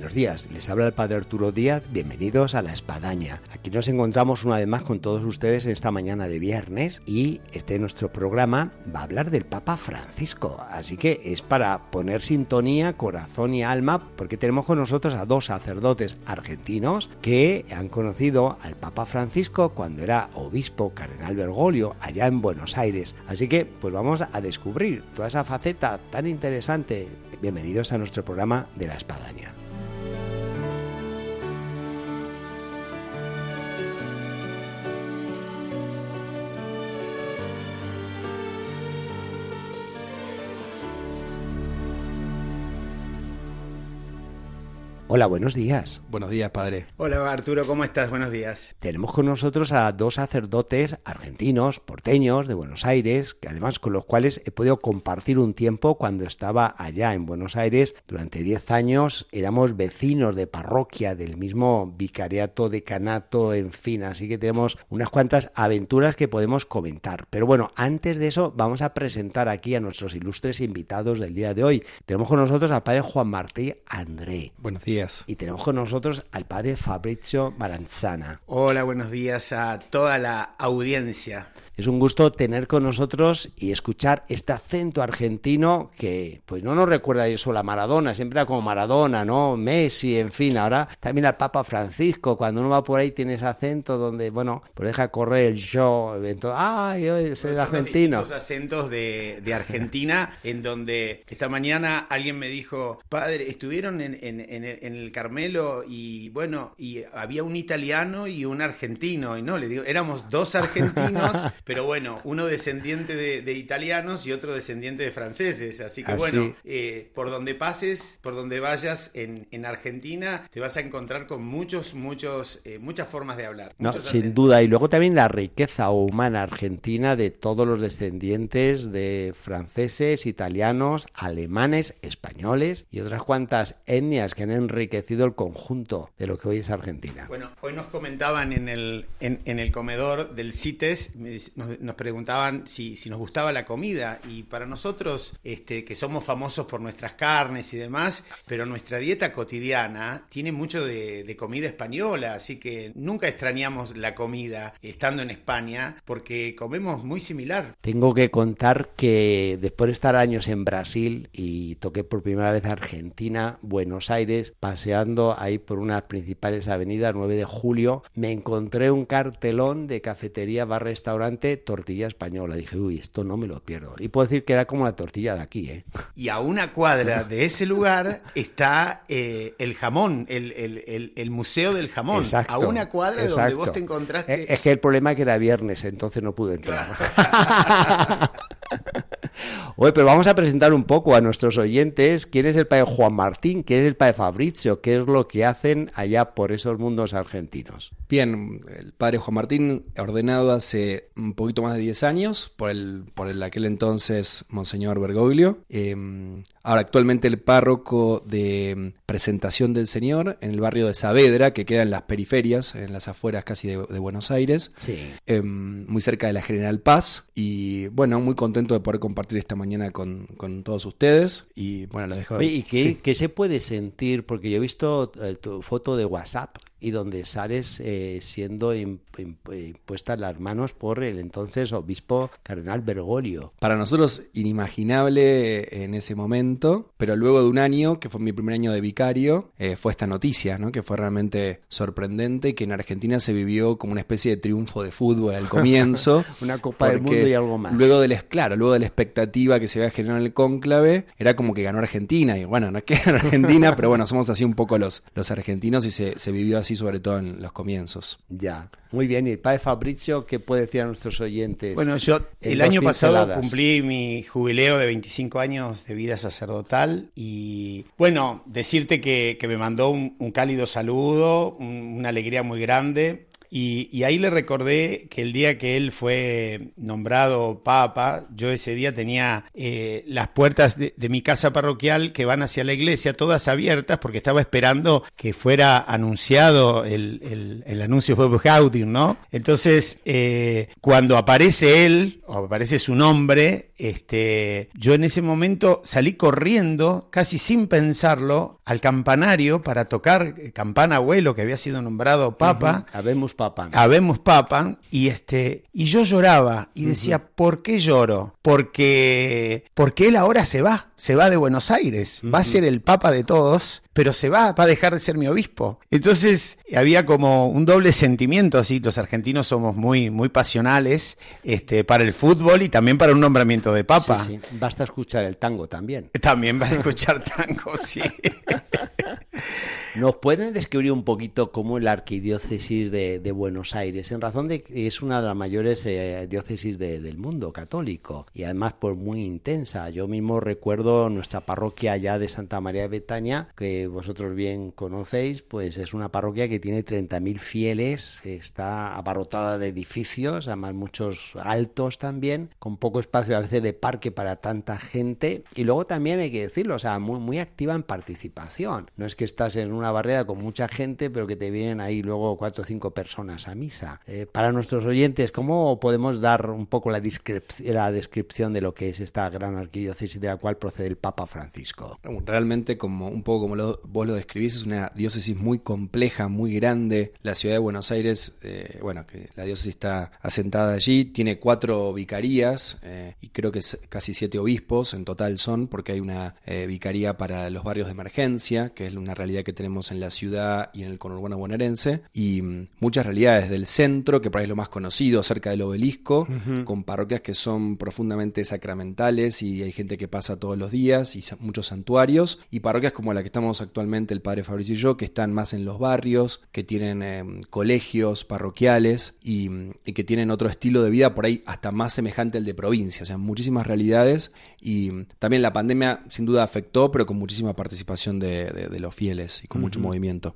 Buenos días. Les habla el Padre Arturo Díaz. Bienvenidos a La Espadaña. Aquí nos encontramos una vez más con todos ustedes en esta mañana de viernes y este nuestro programa va a hablar del Papa Francisco. Así que es para poner sintonía, corazón y alma, porque tenemos con nosotros a dos sacerdotes argentinos que han conocido al Papa Francisco cuando era obispo cardenal Bergoglio allá en Buenos Aires. Así que pues vamos a descubrir toda esa faceta tan interesante. Bienvenidos a nuestro programa de La Espadaña. Hola, buenos días. Buenos días, padre. Hola, Arturo, ¿cómo estás? Buenos días. Tenemos con nosotros a dos sacerdotes argentinos, porteños, de Buenos Aires, que además con los cuales he podido compartir un tiempo cuando estaba allá en Buenos Aires. Durante 10 años éramos vecinos de parroquia del mismo vicariato, decanato, en fin, así que tenemos unas cuantas aventuras que podemos comentar. Pero bueno, antes de eso vamos a presentar aquí a nuestros ilustres invitados del día de hoy. Tenemos con nosotros al padre Juan Martí André. Buenos días. Y tenemos con nosotros al padre Fabrizio Maranzana. Hola, buenos días a toda la audiencia. Es un gusto tener con nosotros y escuchar este acento argentino que pues no nos recuerda eso a Maradona, siempre era como Maradona, ¿no? Messi, en fin, ahora también al Papa Francisco, cuando uno va por ahí tiene ese acento donde, bueno, pues deja correr el yo, entonces, ¡ay, es el argentino! Los acentos de, de Argentina, en donde esta mañana alguien me dijo, padre, estuvieron en, en, en, en el Carmelo y bueno, y había un italiano y un argentino, y no, le digo, éramos dos argentinos, pero bueno, uno descendiente de, de italianos y otro descendiente de franceses, así que Así. bueno, eh, por donde pases, por donde vayas en, en Argentina, te vas a encontrar con muchos, muchos, eh, muchas formas de hablar. No, sin acentos. duda. Y luego también la riqueza humana argentina de todos los descendientes de franceses, italianos, alemanes, españoles y otras cuantas etnias que han enriquecido el conjunto de lo que hoy es Argentina. Bueno, hoy nos comentaban en el, en, en el comedor del CITES, nos, nos preguntaban si, si nos gustaba la comida y para nosotros, este, que somos famosos por nuestras carnes y demás, pero nuestra dieta cotidiana tiene mucho de, de comida española, así que nunca extrañamos la comida estando en España porque comemos muy similar. Tengo que contar que después de estar años en Brasil y toqué por primera vez Argentina, Buenos Aires, paseando ahí por unas principales avenidas, 9 de julio, me encontré un cartelón de cafetería, bar, restaurante, tortilla española. Dije, uy, esto no me lo pierdo. Y puedo decir que era como la tortilla de aquí, ¿eh? Y a una cuadra de ese lugar está eh, el jamón, el, el- el- el Museo del Jamón. Exacto, a una cuadra donde exacto. vos te encontraste... Es que el problema es que era viernes, entonces no pude entrar. Oye, pero vamos a presentar un poco a nuestros oyentes. Quién es el padre Juan Martín, quién es el padre Fabrizio, qué es lo que hacen allá por esos mundos argentinos. Bien, el padre Juan Martín, ordenado hace un poquito más de 10 años por el, por el aquel entonces Monseñor Bergoglio. Eh, ahora actualmente el párroco de Presentación del Señor en el barrio de Saavedra, que queda en las periferias, en las afueras casi de, de Buenos Aires. Sí. eh, muy cerca de la General Paz. Y bueno, muy contento de poder compartir esta mañana con, con todos ustedes. Y bueno, lo dejo. Oye, ¿y qué, Sí. qué se puede sentir? Porque yo he visto eh, tu foto de WhatsApp y donde sales eh, siendo im- im- impuestas las manos por el entonces obispo cardenal Bergoglio. Para nosotros inimaginable en ese momento, pero luego de un año, que fue mi primer año de vicario, eh, fue esta noticia, ¿no? que fue realmente sorprendente y que en Argentina se vivió como una especie de triunfo de fútbol al comienzo. Una Copa del Mundo y algo más. Luego del, claro, luego de la expectativa que se había generado en el cónclave, era como que ganó Argentina. Y bueno, no es que Argentina, pero bueno, somos así un poco los, los argentinos y se, se vivió así sobre todo en los comienzos. Ya, muy bien. ¿Y el padre Fabrizio qué puede decir a nuestros oyentes? Bueno, yo el año pasado pinceladas. cumplí mi jubileo de 25 años de vida sacerdotal y bueno, decirte que, que me mandó un, un cálido saludo, un- una alegría muy grande Y, ahí le recordé que el día que él fue nombrado papa, yo ese día tenía eh, las puertas de, mi casa parroquial que van hacia la iglesia todas abiertas porque estaba esperando que fuera anunciado el, el, anuncio de Gaudium, ¿no? Entonces, eh, cuando aparece él, o aparece su nombre, este, yo en ese momento salí corriendo, casi sin pensarlo, al campanario para tocar eh, campana abuelo que había sido nombrado papa. Papa. Habemos papa. Y este, y yo lloraba y decía, ¿por qué lloro? Porque, porque él ahora se va, se va de Buenos Aires, va a ser el papa de todos pero se va, va a dejar de ser mi obispo. Entonces había como un doble sentimiento, así los argentinos somos muy, muy pasionales este, para el fútbol y también para un nombramiento de papa. Sí, sí. Basta escuchar el tango también. También va a escuchar tango, sí. ¿Nos pueden describir un poquito cómo la arquidiócesis de, Buenos Aires, en razón de que es una de las mayores eh, diócesis del mundo católico y además por muy intensa? Yo mismo recuerdo nuestra parroquia allá de Santa María de Betania, que vosotros bien conocéis, pues es una parroquia que tiene 30.000 fieles, está abarrotada de edificios, además muchos altos también, con poco espacio a veces de parque para tanta gente y luego también hay que decirlo, o sea, muy, muy activa en participación. No es que estás en un una barrera con mucha gente, pero que te vienen ahí luego cuatro o cinco personas a misa. Eh, para nuestros oyentes, ¿cómo podemos dar un poco la, la descripción de lo que es esta gran arquidiócesis de la cual procede el Papa Francisco? Realmente, como un poco como lo, vos lo describís, es una diócesis muy compleja, muy grande. La ciudad de Buenos Aires, eh, bueno, que la diócesis está asentada allí, tiene cuatro vicarías eh, y creo que casi siete obispos en total son, porque hay una vicaría para los barrios de emergencia, que es una realidad que tenemos en la ciudad y en el conurbano bonaerense, y mm, muchas realidades del centro, que por ahí es lo más conocido, cerca del obelisco, con parroquias que son profundamente sacramentales y hay gente que pasa todos los días y muchos santuarios, y parroquias como la que estamos actualmente el padre Fabricio y yo, que están más en los barrios, que tienen em, colegios parroquiales y, mm, y, que tienen otro estilo de vida por ahí hasta más semejante al de provincia, o sea, muchísimas realidades y mm, también la pandemia sin duda afectó, pero con muchísima participación de, de los fieles y con mucho movimiento.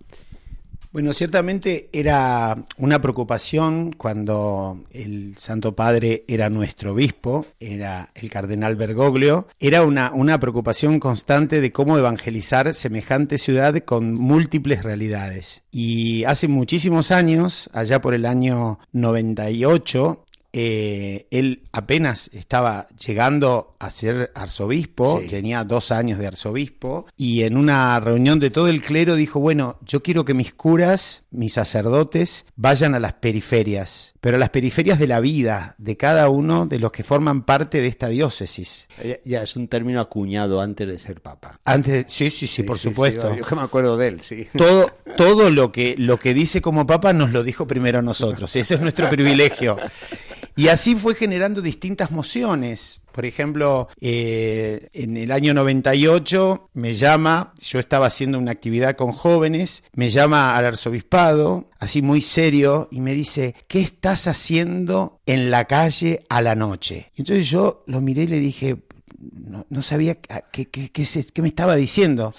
Bueno, ciertamente era una preocupación cuando el Santo Padre era nuestro obispo, era el cardenal Bergoglio, era una, una preocupación constante de cómo evangelizar semejante ciudad con múltiples realidades. Y hace muchísimos años, allá por el año 98, eh, él apenas estaba llegando a ser arzobispo, tenía dos años de arzobispo, y en una reunión de todo el clero dijo, bueno, yo quiero que mis curas, mis sacerdotes, vayan a las periferias, pero a las periferias de la vida de cada uno de los que forman parte de esta diócesis. Ya, es un término acuñado antes de ser papa. Antes, sí, sí, sí, por supuesto. yo me acuerdo de él, sí. Todo, todo lo que, lo que dice como papa nos lo dijo primero a nosotros. Ese es nuestro privilegio. Y así fue generando distintas mociones. Por ejemplo, eh, en el año 98 me llama, yo estaba haciendo una actividad con jóvenes, me llama al arzobispado, así muy serio, y me dice, ¿qué estás haciendo en la calle a la noche? Entonces yo lo miré y le dije, no, sabía qué, qué, me estaba diciendo.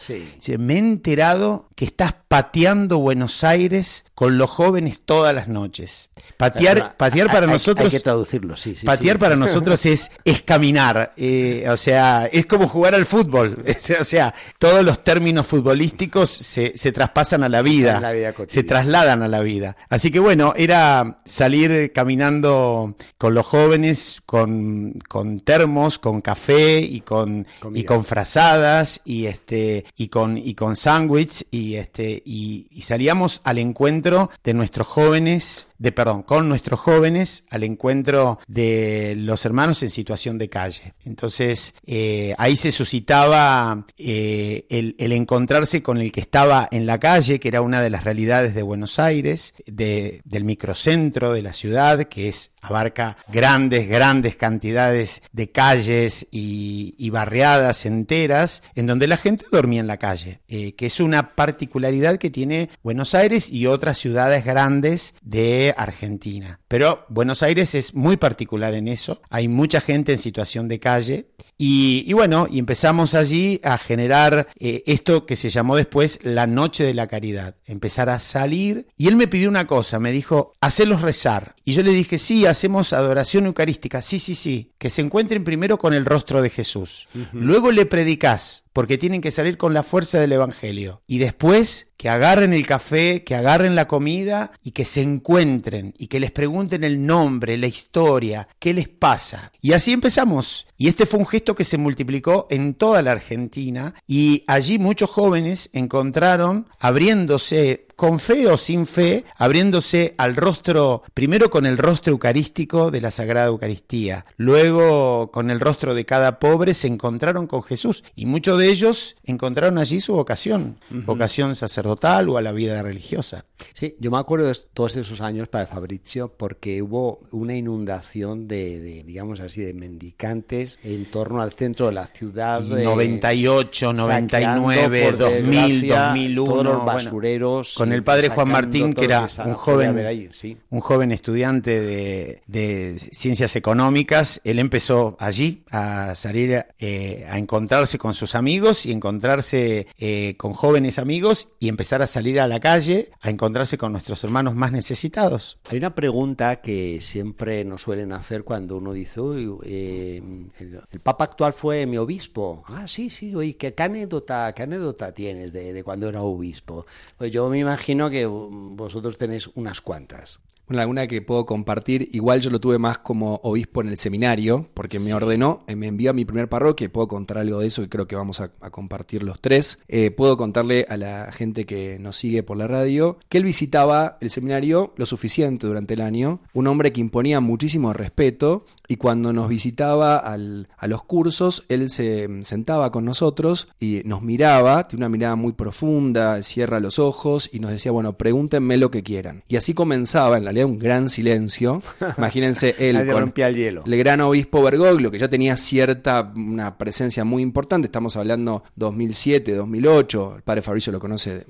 Me he enterado que estás pateando Buenos Aires con los jóvenes todas las noches. Patear, patear para nosotros. Hay que traducirlo, sí. patear para nosotros es, es caminar. Eh, o sea, es como jugar al fútbol. o sea, todos los términos futbolísticos se, traspasan a la vida. se trasladan a la vida. Así que bueno, era salir caminando con los jóvenes, con, con termos, con café y con, y con frazadas y este y con y con sándwich y este y, y salíamos al encuentro de nuestros jóvenes de perdón, con nuestros jóvenes al encuentro de los hermanos en situación de calle. Entonces eh, ahí se suscitaba eh, el, encontrarse con el que estaba en la calle, que era una de las realidades de Buenos Aires, de, del microcentro de la ciudad, que es abarca grandes, grandes cantidades de calles y, barriadas enteras, en donde la gente dormía en la calle, eh, que es una particularidad que tiene Buenos Aires y otras ciudades grandes de Argentina. Pero Buenos Aires es muy particular en eso, hay mucha gente en situación de calle Y, bueno, y empezamos allí a generar eh, esto que se llamó después la Noche de la Caridad. Empezar a salir. Y él me pidió una cosa, me dijo, hacerlos rezar. Y yo le dije, sí, hacemos adoración eucarística. Sí, sí, sí. Que se encuentren primero con el rostro de Jesús. Luego le predicás porque tienen que salir con la fuerza del Evangelio. Y después que agarren el café, que agarren la comida y que se encuentren y que les pregunten el nombre, la historia, qué les pasa. Y así empezamos. Y este fue un gesto que se multiplicó en toda la Argentina y allí muchos jóvenes encontraron abriéndose con fe o sin fe, abriéndose al rostro, primero con el rostro eucarístico de la Sagrada Eucaristía, luego con el rostro de cada pobre, se encontraron con Jesús y muchos de ellos encontraron allí su vocación, vocación sacerdotal o a la vida religiosa. Sí, yo me acuerdo de todos esos años para Fabrizio porque hubo una inundación de, digamos así, de mendicantes en torno al centro de la ciudad. Y 98, 99, 2000, 2001. Todos los basureros. Con el padre Juan Martín, que era un joven, un joven estudiante de, ciencias económicas. Él empezó allí a salir eh, a encontrarse con sus amigos y encontrarse eh, con jóvenes amigos y empezar a salir a la calle a encontrarse encontrarse con nuestros hermanos más necesitados. Hay una pregunta que siempre nos suelen hacer cuando uno dice, uy, eh, el, Papa actual fue mi obispo. Ah, sí, sí, oye, ¿qué, anécdota, qué anécdota tienes de, de cuando era obispo? Pues yo me imagino que vosotros tenéis unas cuantas. Bueno, alguna que puedo compartir, igual yo lo tuve más como obispo en el seminario, porque me ordenó, eh, me envió a mi primer parroquia, puedo contar algo de eso y creo que vamos a, compartir los tres. Eh, puedo contarle a la gente que nos sigue por la radio que él visitaba el seminario lo suficiente durante el año, un hombre que imponía muchísimo respeto y cuando nos visitaba a los cursos, él se sentaba con nosotros y nos miraba, tiene una mirada muy profunda, cierra los ojos y nos decía, bueno, pregúntenme lo que quieran. Y así comenzaba en la un gran silencio. Imagínense él con el, hielo. el gran obispo Bergoglio, que ya tenía cierta una presencia muy importante. Estamos hablando 2007, 2008. El padre Fabricio lo conoce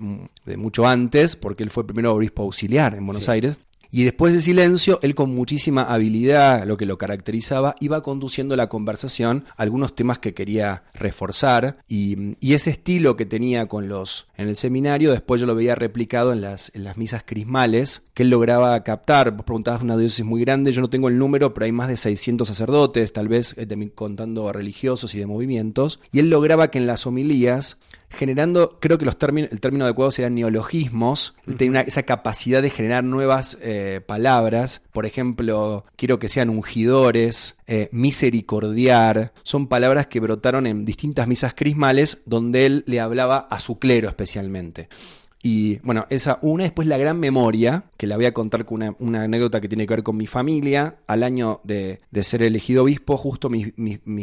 de, mucho antes, porque él fue el primer obispo auxiliar en Buenos Aires. Y después de silencio, él con muchísima habilidad, lo que lo caracterizaba, iba conduciendo la conversación algunos temas que quería reforzar. Y, ese estilo que tenía con los en el seminario, después yo lo veía replicado en las, en las misas crismales, que él lograba captar. Vos preguntabas una diócesis muy grande, yo no tengo el número, pero hay más de 600 sacerdotes, tal vez eh, contando religiosos y de movimientos. Y él lograba que en las homilías generando, creo que los términos, el término adecuado serían neologismos, tiene esa capacidad de generar nuevas eh, palabras, por ejemplo, quiero que sean ungidores, eh, misericordiar, son palabras que brotaron en distintas misas crismales donde él le hablaba a su clero especialmente. Y bueno, esa una, después la gran memoria, que la voy a contar con una, anécdota que tiene que ver con mi familia. Al año de, ser elegido obispo, justo mis,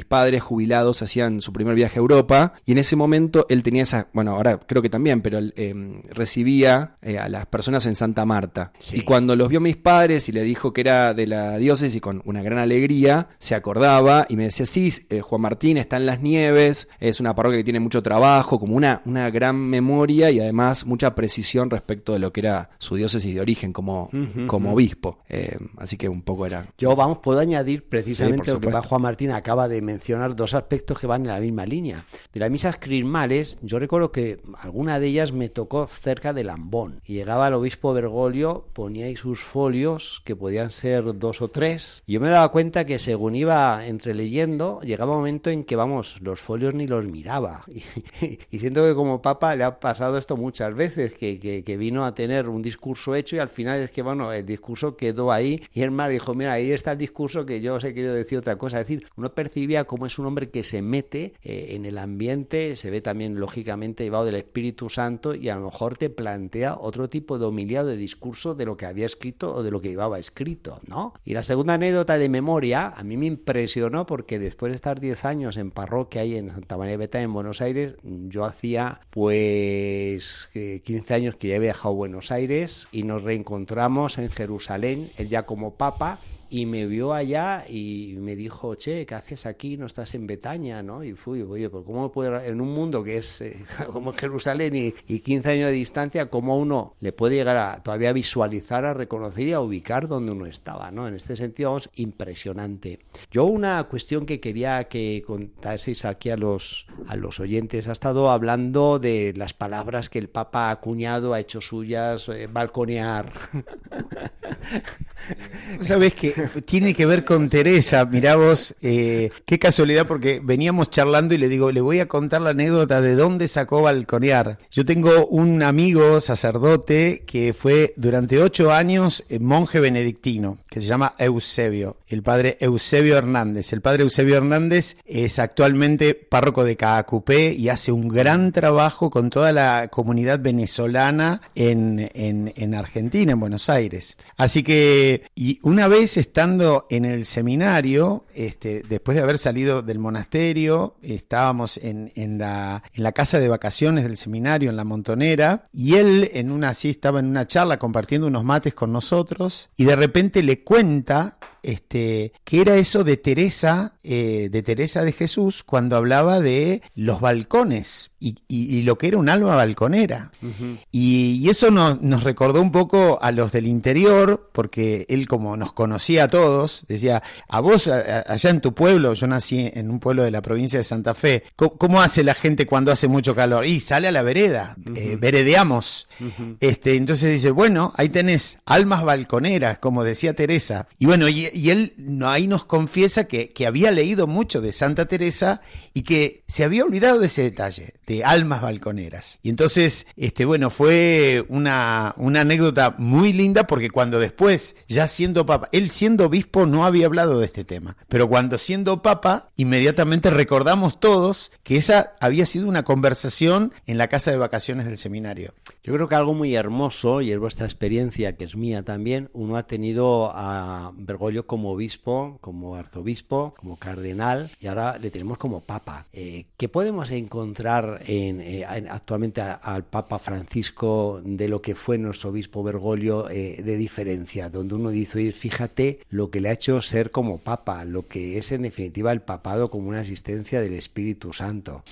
padres jubilados hacían su primer viaje a Europa y en ese momento él tenía esa, bueno, ahora creo que también, pero él em, recibía eh, a las personas en Santa Marta. Y cuando los vio mis padres y le dijo que era de la diócesis con una gran alegría, se acordaba y me decía, sí, eh, Juan Martín está en las nieves, es una parroquia que tiene mucho trabajo, como una, una gran memoria y además mucha precisión respecto de lo que era su diócesis de origen como, como obispo. Eh, así que un poco era... Yo, vamos, puedo añadir precisamente lo que Juan Martín acaba de mencionar, dos aspectos que van en la misma línea. De las misas crismales, yo recuerdo que alguna de ellas me tocó cerca de Lambón. Y llegaba el obispo Bergoglio, ponía ahí sus folios, que podían ser dos o tres. Y yo me daba cuenta que según iba entreleyendo, llegaba un momento en que, vamos, los folios ni los miraba. y siento que como papa le ha pasado esto muchas veces que, vino a tener un discurso hecho y al final es que, bueno, el discurso quedó ahí y el mar dijo, mira, ahí está el discurso que yo os he querido decir otra cosa. Es decir, uno percibía cómo es un hombre que se mete eh, en el ambiente, se ve también lógicamente llevado del Espíritu Santo y a lo mejor te plantea otro tipo de humildad de discurso de lo que había escrito o de lo que llevaba escrito, ¿no? Y la segunda anécdota de memoria a mí me impresionó porque después de estar 10 años en parroquia ahí en Santa María de Beta en Buenos Aires, yo hacía pues 15 años que ya había viajado a Buenos Aires y nos reencontramos en Jerusalén, él ya como papa, y me vio allá y me dijo, che, ¿qué haces aquí? No estás en Betaña, ¿no? Y fui, oye, ¿pero cómo puede, en un mundo que es eh, como Jerusalén y, y, 15 años de distancia, cómo uno le puede llegar a todavía visualizar, a reconocer y a ubicar donde uno estaba, ¿no? En este sentido, vamos, impresionante. Yo una cuestión que quería que contaseis aquí a los, a los oyentes, ha estado hablando de las palabras que el Papa ha acuñado, ha hecho suyas, eh, balconear. ¿Sabes que tiene que ver con Teresa. Mirá vos, eh, qué casualidad, porque veníamos charlando y le digo, le voy a contar la anécdota de dónde sacó balconear. Yo tengo un amigo sacerdote que fue durante ocho años eh, monje benedictino, que se llama Eusebio, el padre Eusebio Hernández. El padre Eusebio Hernández es actualmente párroco de Caacupé y hace un gran trabajo con toda la comunidad venezolana en, en, en Argentina, en Buenos Aires. Así que, y una vez estando en el seminario, este, después de haber salido del monasterio, estábamos en, en, la, en la casa de vacaciones del seminario, en la Montonera, y él en una así estaba en una charla compartiendo unos mates con nosotros, y de repente le cuenta este, que era eso de Teresa, eh, de Teresa de Jesús, cuando hablaba de los balcones y, y, y lo que era un alma balconera. Uh -huh. y, y, eso no, nos recordó un poco a los del interior, porque él como nos conocía a todos, decía, a vos a, allá en tu pueblo, yo nací en un pueblo de la provincia de Santa Fe, ¿cómo, cómo hace la gente cuando hace mucho calor? Y sale a la vereda, uh -huh. eh, veredeamos. Uh -huh. este, entonces dice, bueno, ahí tenés almas balconeras, como decía Teresa. Y bueno, y, y él ahí nos confiesa que, que, había leído mucho de Santa Teresa y que se había olvidado de ese detalle, de almas balconeras. Y entonces, este, bueno, fue una, una anécdota muy linda porque cuando después, ya siendo papa, él siendo obispo no había hablado de este tema, pero cuando siendo papa, inmediatamente recordamos todos que esa había sido una conversación en la casa de vacaciones del seminario. Yo creo que algo muy hermoso, y es vuestra experiencia, que es mía también, uno ha tenido a Bergoglio como obispo, como arzobispo, como cardenal, y ahora le tenemos como papa. Eh, ¿Qué podemos encontrar en, eh, actualmente al Papa Francisco de lo que fue nuestro obispo Bergoglio eh, de diferencia? Donde uno dice, oye, fíjate lo que le ha hecho ser como papa, lo que es en definitiva el papado como una asistencia del Espíritu Santo.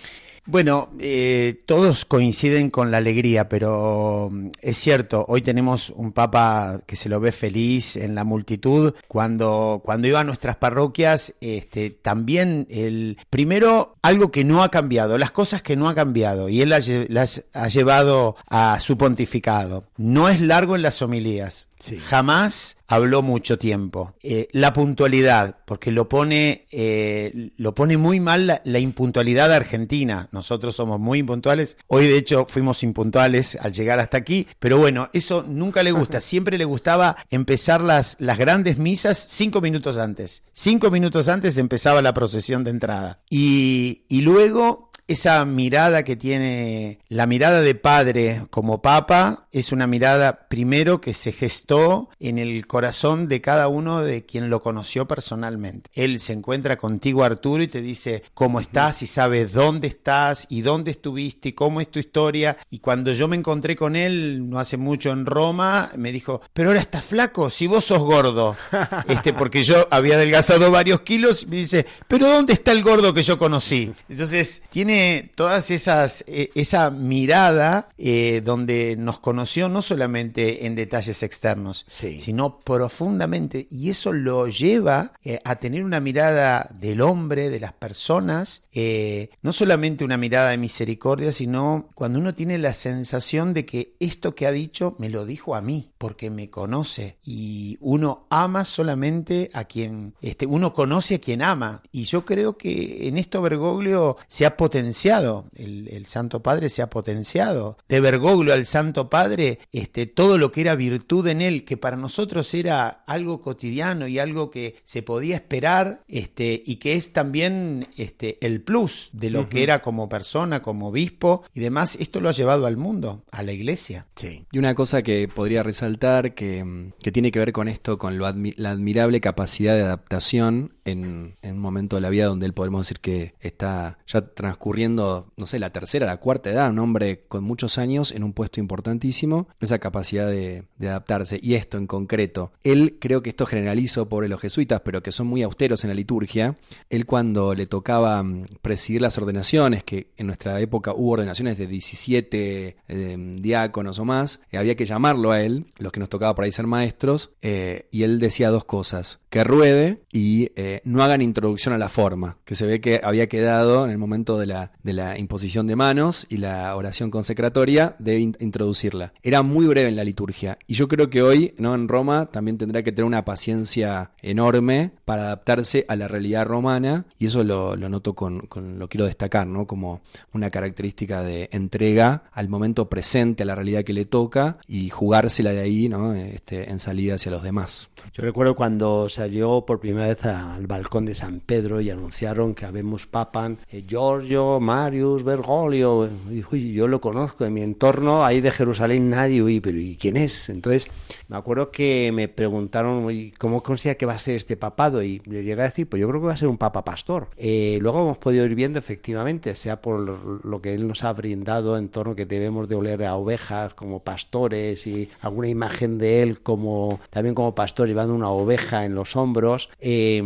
Bueno, eh, todos coinciden con la alegría, pero mm, es cierto, hoy tenemos un papa que se lo ve feliz en la multitud. Cuando, cuando iba a nuestras parroquias, este, también el primero, algo que no ha cambiado, las cosas que no ha cambiado, y él las, las ha llevado a su pontificado. No es largo en las homilías. Sí. Jamás habló mucho tiempo. Eh, la puntualidad, porque lo pone, eh, lo pone muy mal la, la, impuntualidad argentina. Nosotros somos muy impuntuales. Hoy, de hecho, fuimos impuntuales al llegar hasta aquí. Pero bueno, eso nunca le gusta. Siempre le gustaba empezar las, las grandes misas cinco minutos antes. Cinco minutos antes empezaba la procesión de entrada. Y, y luego esa mirada que tiene, la mirada de padre como papa, es una mirada primero que se gestó en el corazón de cada uno de quien lo conoció personalmente. Él se encuentra contigo, Arturo, y te dice cómo estás y sabe dónde estás y dónde estuviste y cómo es tu historia. Y cuando yo me encontré con él no hace mucho en Roma, me dijo, pero ahora estás flaco, si vos sos gordo. Este, porque yo había adelgazado varios kilos, me dice, pero ¿dónde está el gordo que yo conocí? Entonces, tiene todas esas, eh, esa mirada eh, donde nos conoció no solamente en detalles externos, sí. sino profundamente. Y eso lo lleva eh, a tener una mirada del hombre, de las personas, eh, no solamente una mirada de misericordia, sino cuando uno tiene la sensación de que esto que ha dicho me lo dijo a mí, porque me conoce. Y uno ama solamente a quien, este, uno conoce a quien ama. Y yo creo que en esto Bergoglio se ha potenciado potenciado, el, el, Santo Padre se ha potenciado. De Bergoglio al Santo Padre padre, este, todo lo que era virtud en él, que para nosotros era algo cotidiano y algo que se podía esperar, este, y que es también este, el plus de lo que era como persona, como obispo y demás, esto lo ha llevado al mundo, a la iglesia. Sí. Y una cosa que podría resaltar que, que tiene que ver con esto, con lo la admirable capacidad de adaptación en, un momento de la vida donde él podemos decir que está ya transcurriendo, no sé, la tercera, la cuarta edad, un hombre con muchos años en un puesto importantísimo, esa capacidad de, adaptarse. Y esto en concreto, él creo que esto generalizo por los jesuitas, pero que son muy austeros en la liturgia, él cuando le tocaba mm, presidir las ordenaciones, que en nuestra época hubo ordenaciones de 17 eh, diáconos o más, eh, había que llamarlo a él, los que nos tocaba por ahí ser maestros, eh, y él decía dos cosas, que ruede y no hagan introducción a la forma, que se ve que había quedado en el momento de la, de la imposición de manos y la oración consecratoria de introducirla. Era muy breve en la liturgia y yo creo que hoy ¿no? en Roma también tendrá que tener una paciencia enorme para adaptarse a la realidad romana y eso lo, noto con, lo quiero destacar, ¿no? como una característica de entrega al momento presente, a la realidad que le toca y jugársela de ahí ¿no? este, en salida hacia los demás. Yo recuerdo cuando salió por primera vez al balcón de San Pedro y anunciaron que habemos papan eh, Giorgio, Marius, Bergoglio. Y, yo lo conozco en mi entorno, ahí de Jerusalén nadie, uy, pero ¿y quién es? Entonces me acuerdo que me preguntaron cómo considera que va a ser este papado y le llegué a decir, pues yo creo que va a ser un papa pastor. Eh, luego hemos podido ir viendo efectivamente, sea por lo que él nos ha brindado en torno que debemos de oler a ovejas como pastores y alguna imagen de él como también como pastor llevando una oveja en los hombros. Eh,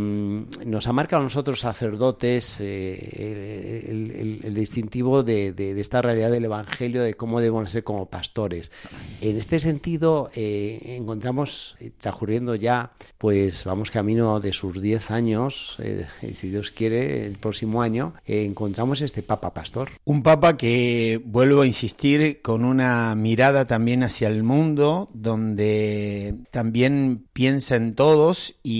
nos ha marcado a nosotros sacerdotes eh, el, distintivo de, esta realidad del Evangelio, de cómo debemos ser como pastores. En este sentido, eh, encontramos, eh, transcurriendo ya, pues vamos camino de sus 10 años, si Dios quiere, el próximo año, encontramos este Papa Pastor. Un Papa que, vuelvo a insistir, con una mirada también hacia el mundo, donde también piensa en todos y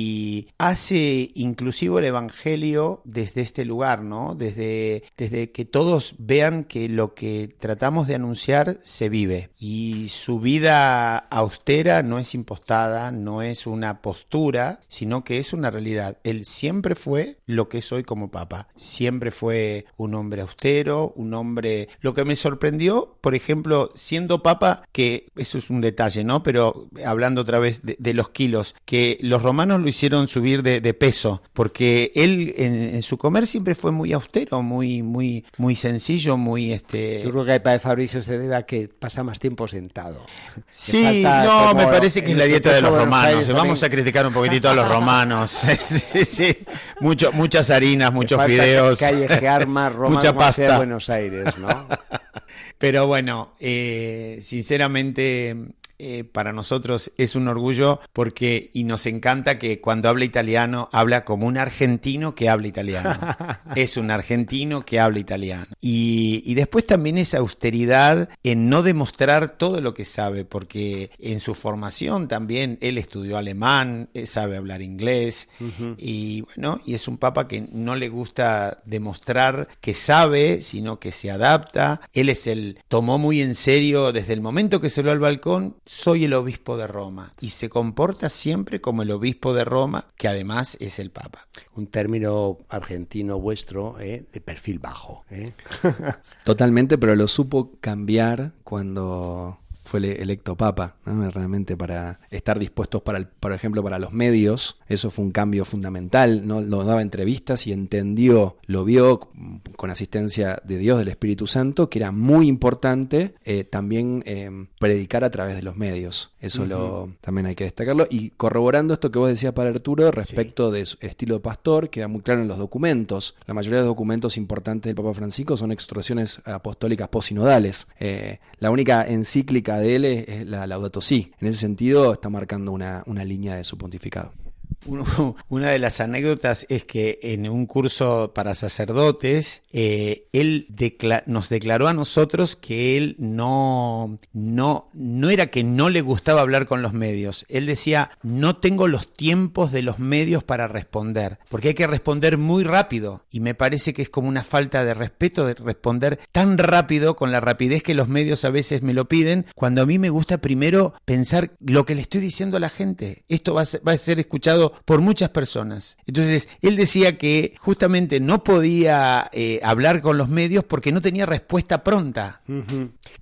hace inclusivo el Evangelio desde este lugar, ¿no? Desde, desde que todos vean que lo que tratamos de anunciar se vive. Y su vida austera no es impostada, no es una postura, sino que es una realidad. Él siempre fue lo que es hoy como papa. Siempre fue un hombre austero, un hombre... Lo que me sorprendió, por ejemplo, siendo papa, que eso es un detalle, ¿no? Pero hablando otra vez de, los kilos, que los romanos lo hicieron subir de, de peso porque él en, su comer siempre fue muy austero, muy, muy, muy sencillo, muy este. Yo creo que el padre Fabricio se debe a que pasa más tiempo sentado. Sí, no, me parece que es la dieta de los romanos. Vamos a criticar un poquitito a los romanos. sí, sí, Mucho, muchas harinas, muchos fideos. mucha pasta. Buenos Aires, ¿no? Pero bueno, eh, sinceramente eh, para nosotros es un orgullo porque y nos encanta que cuando habla italiano habla como un argentino que habla italiano. es un argentino que habla italiano. Y, después también esa austeridad en no demostrar todo lo que sabe, porque en su formación también él estudió alemán, eh, sabe hablar inglés y bueno, y es un papa que no le gusta demostrar que sabe, sino que se adapta. Él es el tomó muy en serio desde el momento que se lo al balcón soy el obispo de Roma y se comporta siempre como el obispo de Roma, que además es el Papa. Un término argentino vuestro ¿eh? de perfil bajo. ¿eh? Totalmente, pero lo supo cambiar cuando fue electo papa, realmente para estar dispuestos para, el, por ejemplo, para los medios, eso fue un cambio fundamental, no lo daba entrevistas y entendió, lo vio con asistencia de Dios, del Espíritu Santo, que era muy importante eh, también eh, predicar a través de los medios, eso lo, también hay que destacarlo, y corroborando esto que vos decías para Arturo respecto de su estilo de pastor, queda muy claro en los documentos, la mayoría de los documentos importantes del Papa Francisco son extorsiones apostólicas posinodales, eh, la única encíclica de él es la Laudato Si. En ese sentido está marcando una, una línea de su pontificado. una de las anécdotas es que en un curso para sacerdotes, eh, él nos declaró a nosotros que él no, no, no era que no le gustaba hablar con los medios. Él decía, no tengo los tiempos de los medios para responder, porque hay que responder muy rápido. Y me parece que es como una falta de respeto de responder tan rápido con la rapidez que los medios a veces me lo piden, cuando a mí me gusta primero pensar lo que le estoy diciendo a la gente. Esto va a ser, va a ser escuchado por muchas personas. Entonces, él decía que justamente no podía eh, hablar con los medios porque no tenía respuesta pronta.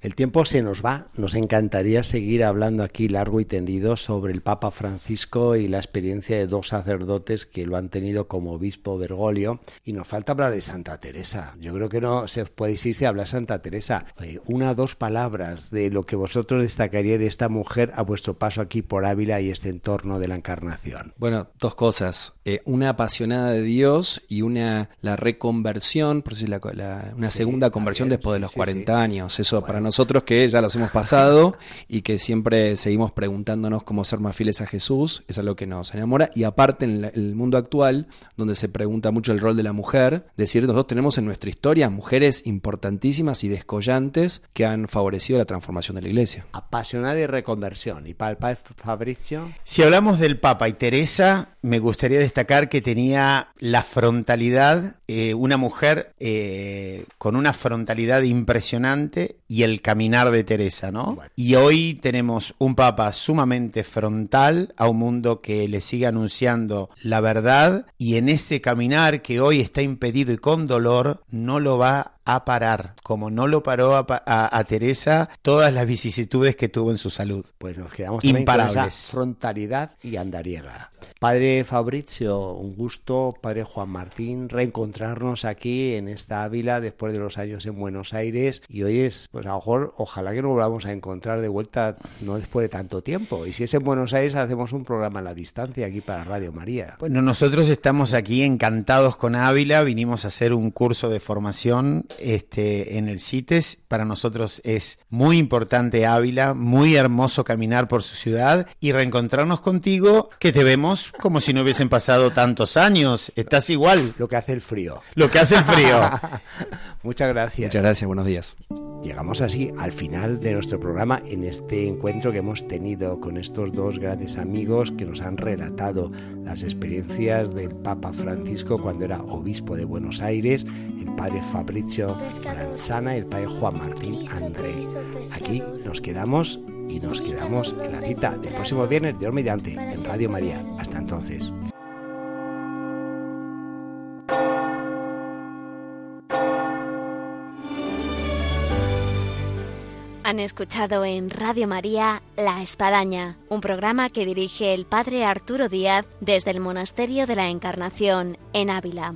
El tiempo se nos va. Nos encantaría seguir hablando aquí largo y tendido sobre el Papa Francisco y la experiencia de dos sacerdotes que lo han tenido como obispo Bergoglio. Y nos falta hablar de Santa Teresa. Yo creo que no se os puede decir si habla Santa Teresa. una o dos palabras de lo que vosotros destacaríais de esta mujer a vuestro paso aquí por Ávila y este entorno de la Encarnación. Bueno, dos cosas. Eh, una apasionada de Dios y una la reconversión, por decir la, una segunda conversión después de los 40 años. Eso para nosotros que ya los hemos pasado y que siempre seguimos preguntándonos cómo ser más fieles a Jesús, es algo que nos enamora. Y aparte en el mundo actual, donde se pregunta mucho el rol de la mujer, decir, nosotros tenemos en nuestra historia mujeres importantísimas y descollantes que han favorecido la transformación de la iglesia. Apasionada y reconversión. ¿Y para el padre Fabrizio? Si hablamos del Papa y Teresa, me gustaría destacar que tenía la frontalidad, eh, una mujer eh, con una frontalidad impresionante y el caminar de Teresa, ¿no? Y hoy tenemos un Papa sumamente frontal a un mundo que le sigue anunciando la verdad y en ese caminar que hoy está impedido y con dolor, no lo va a parar, como no lo paró a, Teresa todas las vicisitudes que tuvo en su salud. Pues nos quedamos imparables. Con esa frontalidad y andariega. Padre Fabrizio, un gusto, Padre Juan Martín, reencontrarnos aquí en esta Ávila después de los años en Buenos Aires y hoy es, pues a lo mejor, ojalá que nos volvamos a encontrar de vuelta no después de tanto tiempo. Y si es en Buenos Aires, hacemos un programa a la distancia aquí para Radio María. Bueno, nosotros estamos aquí encantados con Ávila, vinimos a hacer un curso de formación este, en el CITES. Para nosotros es muy importante Ávila, muy hermoso caminar por su ciudad y reencontrarnos contigo, que te vemos como si no hubiesen pasado tantos años. Estás igual. Lo que hace el frío. Lo que hace el frío. Muchas gracias. Muchas gracias, buenos días. Llegamos así al final de nuestro programa en este encuentro que hemos tenido con estos dos grandes amigos que nos han relatado las experiencias del Papa Francisco cuando era obispo de Buenos Aires, el padre Fabrizio Maranzana y el padre Juan Martín André. Aquí nos quedamos y nos quedamos en la cita del próximo viernes de mediante en Radio María. Hasta entonces. Han escuchado en Radio María La Espadaña, un programa que dirige el Padre Arturo Díaz desde el Monasterio de la Encarnación en Ávila.